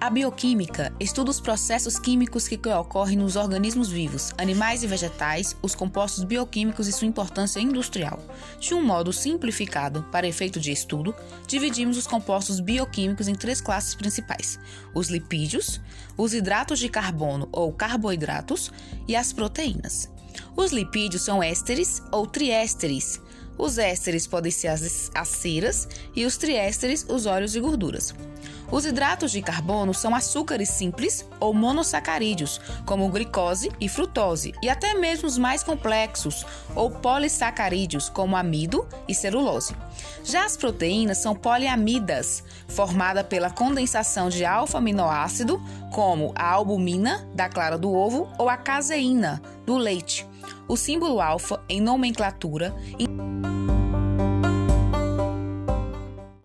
A bioquímica estuda os processos químicos que ocorrem nos organismos vivos, animais e vegetais, os compostos bioquímicos e sua importância industrial. De um modo simplificado, para efeito de estudo, dividimos os compostos bioquímicos em três classes principais: os lipídios, os hidratos de carbono ou carboidratos e as proteínas. Os lipídios são ésteres ou triésteres. Os ésteres podem ser as, as ceras e os triésteres os óleos e gorduras. Os hidratos de carbono são açúcares simples ou monossacarídeos, como glicose e frutose, e até mesmo os mais complexos ou polissacarídeos, como amido e celulose. Já as proteínas são poliamidas, formada pela condensação de alfa-aminoácido, como a albumina da clara do ovo ou a caseína do leite. O símbolo alfa em nomenclatura